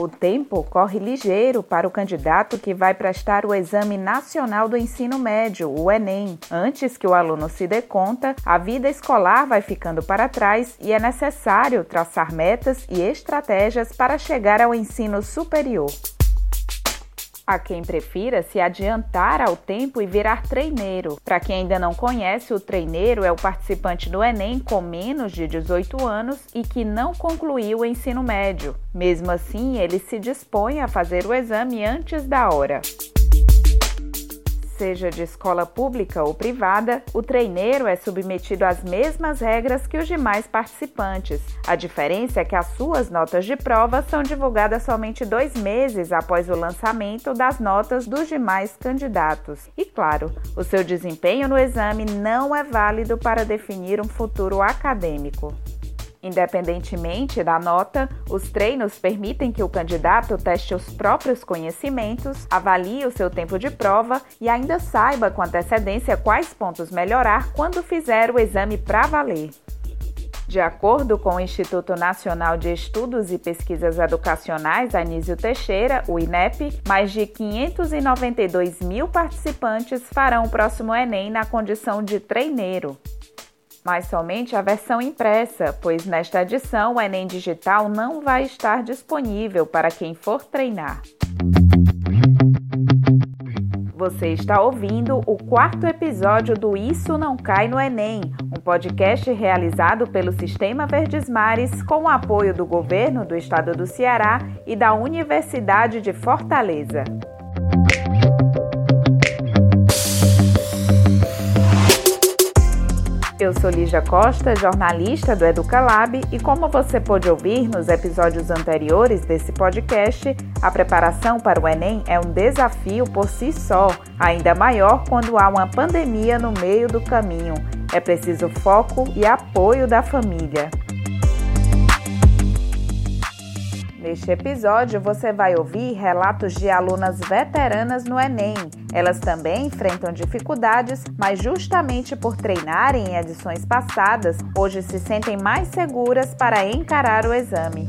O tempo corre ligeiro para o candidato que vai prestar o Exame Nacional do Ensino Médio, o Enem. Antes que o aluno se dê conta, a vida escolar vai ficando para trás e é necessário traçar metas e estratégias para chegar ao ensino superior. Há quem prefira se adiantar ao tempo e virar treineiro. Para quem ainda não conhece, o treineiro é o participante do Enem com menos de 18 anos e que não concluiu o ensino médio. Mesmo assim, ele se dispõe a fazer o exame antes da hora seja de escola pública ou privada, o treineiro é submetido às mesmas regras que os demais participantes. A diferença é que as suas notas de prova são divulgadas somente dois meses após o lançamento das notas dos demais candidatos. E claro, o seu desempenho no exame não é válido para definir um futuro acadêmico. Independentemente da nota, os treinos permitem que o candidato teste os próprios conhecimentos, avalie o seu tempo de prova e ainda saiba com antecedência quais pontos melhorar quando fizer o exame para valer. De acordo com o Instituto Nacional de Estudos e Pesquisas Educacionais Anísio Teixeira, o INEP, mais de 592 mil participantes farão o próximo Enem na condição de treineiro mas somente a versão impressa, pois nesta edição o Enem Digital não vai estar disponível para quem for treinar. Você está ouvindo o quarto episódio do Isso Não Cai no Enem, um podcast realizado pelo Sistema Verdes Mares com o apoio do governo do estado do Ceará e da Universidade de Fortaleza. Eu sou Lígia Costa, jornalista do Educalab, e como você pôde ouvir nos episódios anteriores desse podcast, a preparação para o Enem é um desafio por si só, ainda maior quando há uma pandemia no meio do caminho. É preciso foco e apoio da família. Neste episódio, você vai ouvir relatos de alunas veteranas no Enem. Elas também enfrentam dificuldades, mas justamente por treinarem em edições passadas, hoje se sentem mais seguras para encarar o exame.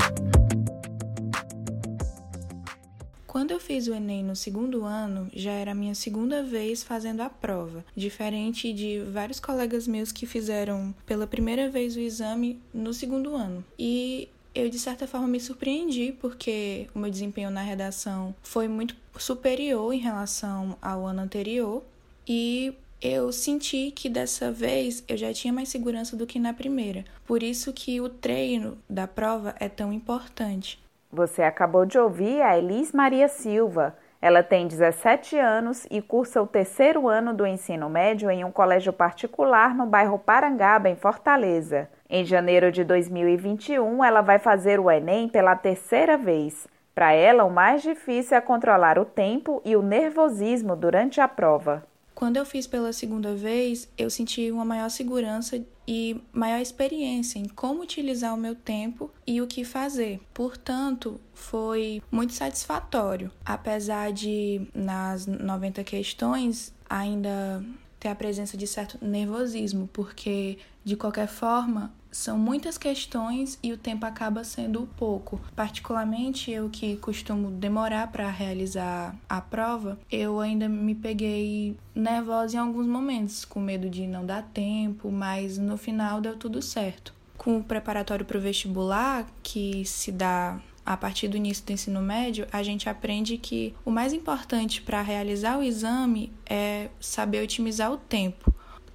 Quando eu fiz o Enem no segundo ano, já era a minha segunda vez fazendo a prova, diferente de vários colegas meus que fizeram pela primeira vez o exame no segundo ano. E eu de certa forma me surpreendi porque o meu desempenho na redação foi muito superior em relação ao ano anterior e eu senti que dessa vez eu já tinha mais segurança do que na primeira. Por isso que o treino da prova é tão importante. Você acabou de ouvir a Elis Maria Silva. Ela tem 17 anos e cursa o terceiro ano do ensino médio em um colégio particular no bairro Parangaba, em Fortaleza. Em janeiro de 2021, ela vai fazer o Enem pela terceira vez. Para ela, o mais difícil é controlar o tempo e o nervosismo durante a prova. Quando eu fiz pela segunda vez, eu senti uma maior segurança e maior experiência em como utilizar o meu tempo e o que fazer. Portanto, foi muito satisfatório, apesar de nas 90 questões ainda ter a presença de certo nervosismo, porque de qualquer forma são muitas questões e o tempo acaba sendo pouco. Particularmente eu que costumo demorar para realizar a prova, eu ainda me peguei nervosa em alguns momentos, com medo de não dar tempo, mas no final deu tudo certo. Com o preparatório para o vestibular, que se dá a partir do início do ensino médio, a gente aprende que o mais importante para realizar o exame é saber otimizar o tempo.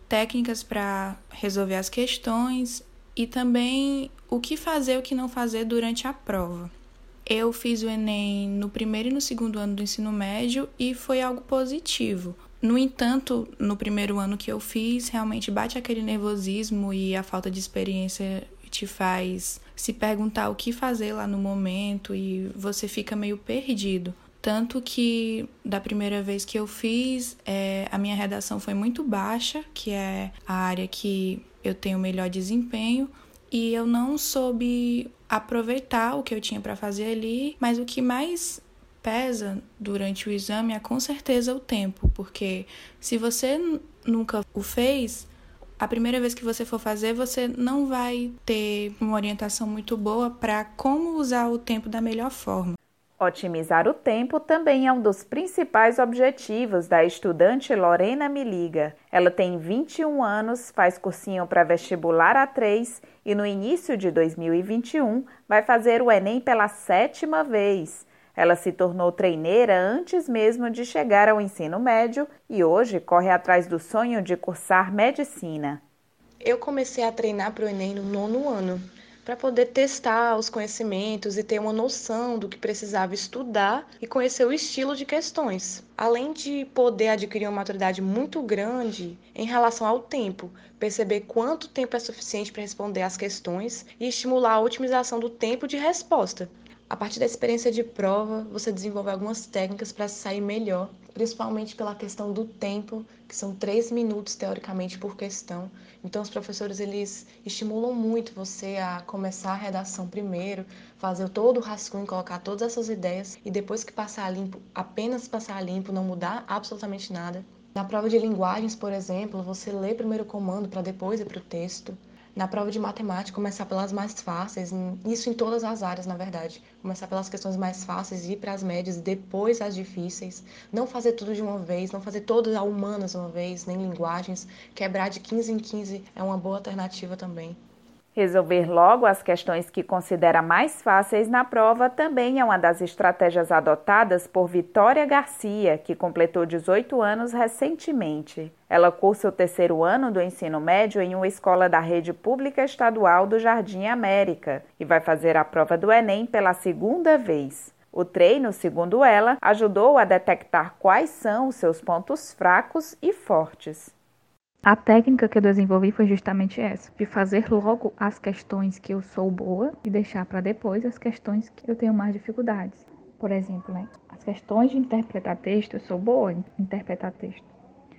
Técnicas para resolver as questões e também o que fazer e o que não fazer durante a prova. Eu fiz o Enem no primeiro e no segundo ano do ensino médio e foi algo positivo. No entanto, no primeiro ano que eu fiz, realmente bate aquele nervosismo e a falta de experiência te faz se perguntar o que fazer lá no momento e você fica meio perdido. Tanto que da primeira vez que eu fiz, é, a minha redação foi muito baixa, que é a área que eu tenho melhor desempenho, e eu não soube aproveitar o que eu tinha para fazer ali, mas o que mais pesa durante o exame é com certeza o tempo, porque se você nunca o fez, a primeira vez que você for fazer, você não vai ter uma orientação muito boa para como usar o tempo da melhor forma. Otimizar o tempo também é um dos principais objetivos da estudante Lorena Miliga. Ela tem 21 anos, faz cursinho para vestibular A3 e no início de 2021 vai fazer o Enem pela sétima vez. Ela se tornou treineira antes mesmo de chegar ao ensino médio e hoje corre atrás do sonho de cursar medicina. Eu comecei a treinar para o Enem no nono ano para poder testar os conhecimentos e ter uma noção do que precisava estudar e conhecer o estilo de questões. Além de poder adquirir uma maturidade muito grande em relação ao tempo, perceber quanto tempo é suficiente para responder às questões e estimular a otimização do tempo de resposta. A partir da experiência de prova, você desenvolve algumas técnicas para sair melhor, principalmente pela questão do tempo, que são três minutos teoricamente por questão. Então, os professores eles estimulam muito você a começar a redação primeiro, fazer todo o rascunho, colocar todas essas ideias e depois que passar limpo, apenas passar limpo, não mudar absolutamente nada. Na prova de linguagens, por exemplo, você lê primeiro o comando para depois ir para o texto na prova de matemática, começar pelas mais fáceis, isso em todas as áreas, na verdade. Começar pelas questões mais fáceis, ir para as médias, depois as difíceis. Não fazer tudo de uma vez, não fazer todas as humanas uma vez, nem linguagens. Quebrar de 15 em 15 é uma boa alternativa também. Resolver logo as questões que considera mais fáceis na prova também é uma das estratégias adotadas por Vitória Garcia, que completou 18 anos recentemente. Ela cursa o terceiro ano do ensino médio em uma escola da rede pública estadual do Jardim América e vai fazer a prova do Enem pela segunda vez. O treino, segundo ela, ajudou a detectar quais são os seus pontos fracos e fortes. A técnica que eu desenvolvi foi justamente essa, de fazer logo as questões que eu sou boa e deixar para depois as questões que eu tenho mais dificuldades. Por exemplo, né? as questões de interpretar texto, eu sou boa em interpretar texto.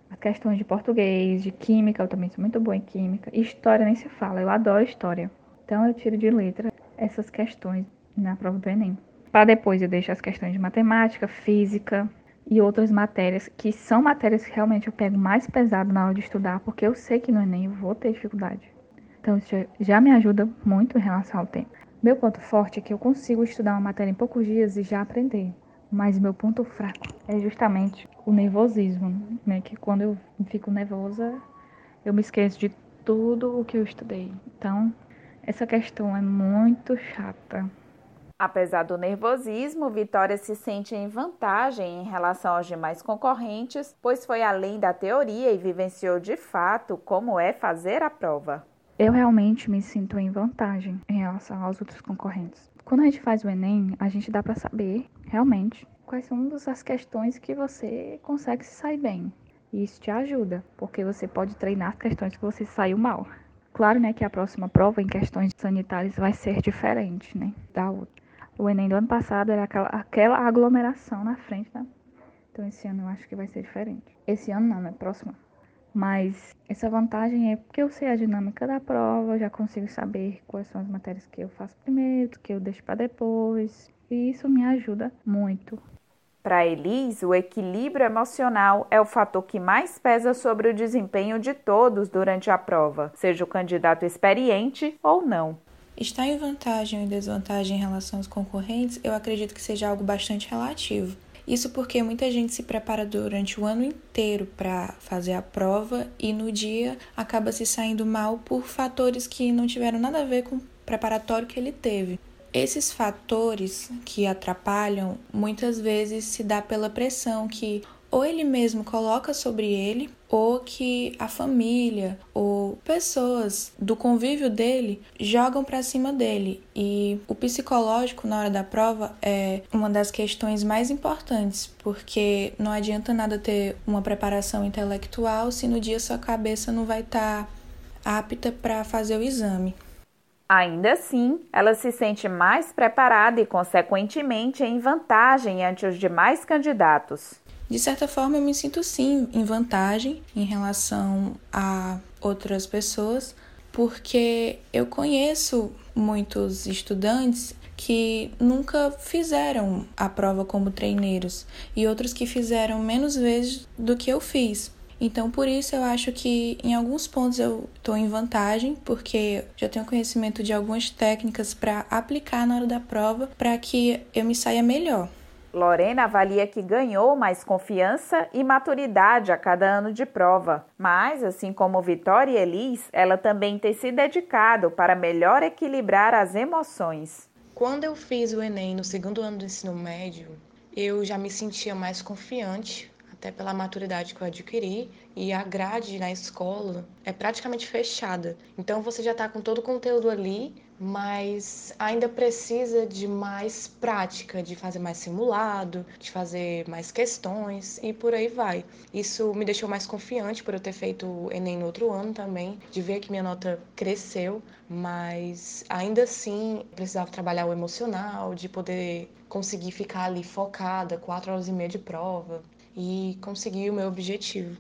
As questões de português, de química, eu também sou muito boa em química. E história nem se fala, eu adoro história. Então eu tiro de letra essas questões na prova do Enem. Para depois eu deixo as questões de matemática, física, e outras matérias, que são matérias que realmente eu pego mais pesado na hora de estudar, porque eu sei que no Enem eu vou ter dificuldade. Então isso já me ajuda muito em relação ao tempo. Meu ponto forte é que eu consigo estudar uma matéria em poucos dias e já aprender. Mas meu ponto fraco é justamente o nervosismo, né? Que quando eu fico nervosa, eu me esqueço de tudo o que eu estudei. Então, essa questão é muito chata. Apesar do nervosismo, Vitória se sente em vantagem em relação aos demais concorrentes, pois foi além da teoria e vivenciou de fato como é fazer a prova. Eu realmente me sinto em vantagem em relação aos outros concorrentes. Quando a gente faz o Enem, a gente dá para saber realmente quais são as questões que você consegue se sair bem. E isso te ajuda, porque você pode treinar as questões que você saiu mal. Claro, né, que a próxima prova em questões sanitárias vai ser diferente, né, da outra. O Enem do ano passado era aquela, aquela aglomeração na frente, tá? Então esse ano eu acho que vai ser diferente. Esse ano não, né? Próximo. Mas essa vantagem é porque eu sei a dinâmica da prova, já consigo saber quais são as matérias que eu faço primeiro, que eu deixo para depois. E isso me ajuda muito. Para Elis, o equilíbrio emocional é o fator que mais pesa sobre o desempenho de todos durante a prova, seja o candidato experiente ou não. Estar em vantagem ou em desvantagem em relação aos concorrentes, eu acredito que seja algo bastante relativo. Isso porque muita gente se prepara durante o ano inteiro para fazer a prova e no dia acaba se saindo mal por fatores que não tiveram nada a ver com o preparatório que ele teve. Esses fatores que atrapalham muitas vezes se dá pela pressão que ou ele mesmo coloca sobre ele, ou que a família ou pessoas do convívio dele jogam para cima dele. E o psicológico na hora da prova é uma das questões mais importantes, porque não adianta nada ter uma preparação intelectual se no dia sua cabeça não vai estar tá apta para fazer o exame. Ainda assim, ela se sente mais preparada e, consequentemente, em vantagem ante os demais candidatos. De certa forma, eu me sinto sim em vantagem em relação a outras pessoas, porque eu conheço muitos estudantes que nunca fizeram a prova como treineiros e outros que fizeram menos vezes do que eu fiz. Então, por isso eu acho que em alguns pontos eu estou em vantagem, porque já tenho conhecimento de algumas técnicas para aplicar na hora da prova para que eu me saia melhor. Lorena avalia que ganhou mais confiança e maturidade a cada ano de prova, mas, assim como Vitória e Elis, ela também tem se dedicado para melhor equilibrar as emoções. Quando eu fiz o Enem no segundo ano do ensino médio, eu já me sentia mais confiante, até pela maturidade que eu adquiri, e a grade na escola é praticamente fechada. Então você já está com todo o conteúdo ali mas ainda precisa de mais prática, de fazer mais simulado, de fazer mais questões e por aí vai. Isso me deixou mais confiante por eu ter feito o Enem no outro ano também, de ver que minha nota cresceu, mas ainda assim precisava trabalhar o emocional, de poder conseguir ficar ali focada, quatro horas e meia de prova e conseguir o meu objetivo.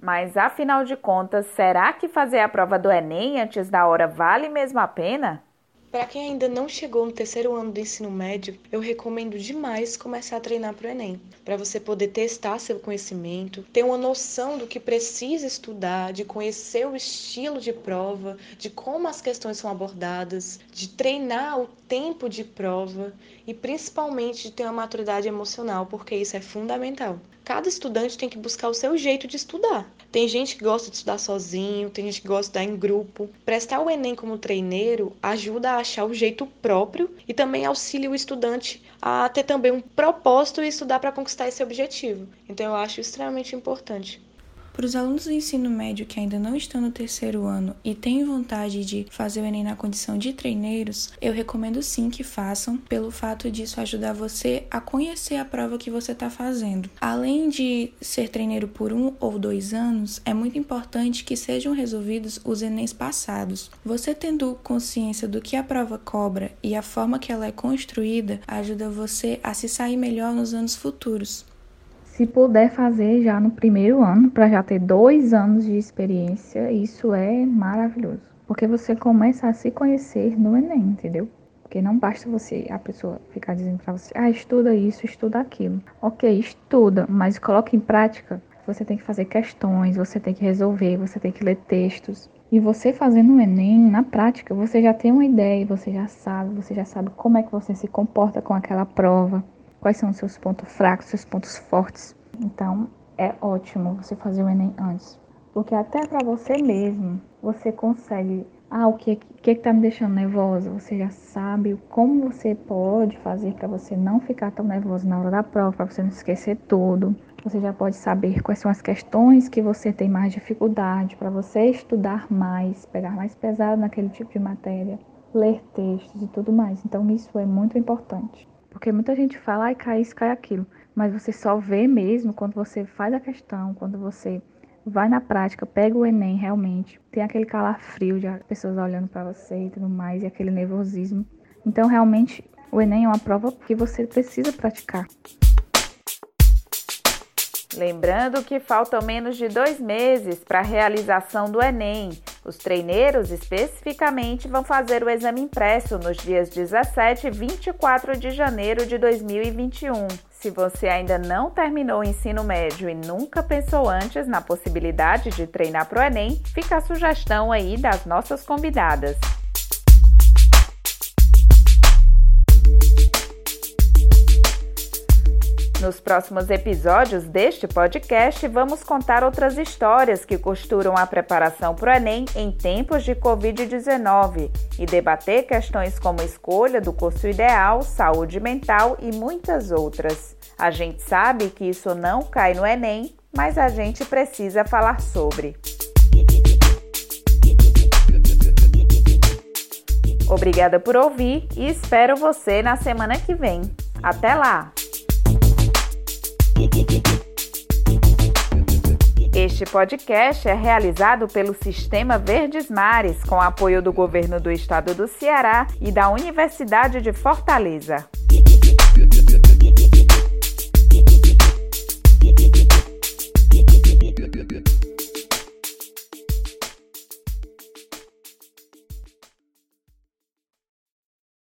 Mas afinal de contas, será que fazer a prova do Enem antes da hora vale mesmo a pena? Para quem ainda não chegou no terceiro ano do ensino médio, eu recomendo demais começar a treinar para o Enem, para você poder testar seu conhecimento, ter uma noção do que precisa estudar, de conhecer o estilo de prova, de como as questões são abordadas, de treinar o tempo de prova e principalmente de ter uma maturidade emocional, porque isso é fundamental. Cada estudante tem que buscar o seu jeito de estudar. Tem gente que gosta de estudar sozinho, tem gente que gosta de estudar em grupo. Prestar o Enem como treineiro ajuda a achar o jeito próprio e também auxilia o estudante a ter também um propósito e estudar para conquistar esse objetivo. Então eu acho extremamente importante. Para os alunos do ensino médio que ainda não estão no terceiro ano e têm vontade de fazer o Enem na condição de treineiros, eu recomendo sim que façam, pelo fato disso ajudar você a conhecer a prova que você está fazendo. Além de ser treineiro por um ou dois anos, é muito importante que sejam resolvidos os Enems passados. Você tendo consciência do que a prova cobra e a forma que ela é construída, ajuda você a se sair melhor nos anos futuros. Se puder fazer já no primeiro ano, para já ter dois anos de experiência, isso é maravilhoso. Porque você começa a se conhecer no Enem, entendeu? Porque não basta você, a pessoa ficar dizendo para você, ah, estuda isso, estuda aquilo. Ok, estuda, mas coloque em prática. Você tem que fazer questões, você tem que resolver, você tem que ler textos. E você fazendo o Enem, na prática, você já tem uma ideia, você já sabe, você já sabe como é que você se comporta com aquela prova quais são os seus pontos fracos, seus pontos fortes. Então, é ótimo você fazer o Enem antes. Porque até para você mesmo, você consegue. Ah, o que, que que tá me deixando nervosa? Você já sabe como você pode fazer para você não ficar tão nervoso na hora da prova, para você não esquecer tudo. Você já pode saber quais são as questões que você tem mais dificuldade, para você estudar mais, pegar mais pesado naquele tipo de matéria, ler textos e tudo mais. Então, isso é muito importante. Porque muita gente fala, ai, cai isso, cai aquilo. Mas você só vê mesmo quando você faz a questão, quando você vai na prática, pega o Enem realmente, tem aquele calafrio de pessoas olhando para você e tudo mais, e aquele nervosismo. Então, realmente, o Enem é uma prova que você precisa praticar. Lembrando que faltam menos de dois meses para a realização do Enem. Os treineiros, especificamente, vão fazer o exame impresso nos dias 17 e 24 de janeiro de 2021. Se você ainda não terminou o ensino médio e nunca pensou antes na possibilidade de treinar para o Enem, fica a sugestão aí das nossas convidadas. Nos próximos episódios deste podcast, vamos contar outras histórias que costuram a preparação para o Enem em tempos de Covid-19 e debater questões como escolha do curso ideal, saúde mental e muitas outras. A gente sabe que isso não cai no Enem, mas a gente precisa falar sobre. Obrigada por ouvir e espero você na semana que vem. Até lá! Este podcast é realizado pelo Sistema Verdes Mares, com apoio do Governo do Estado do Ceará e da Universidade de Fortaleza.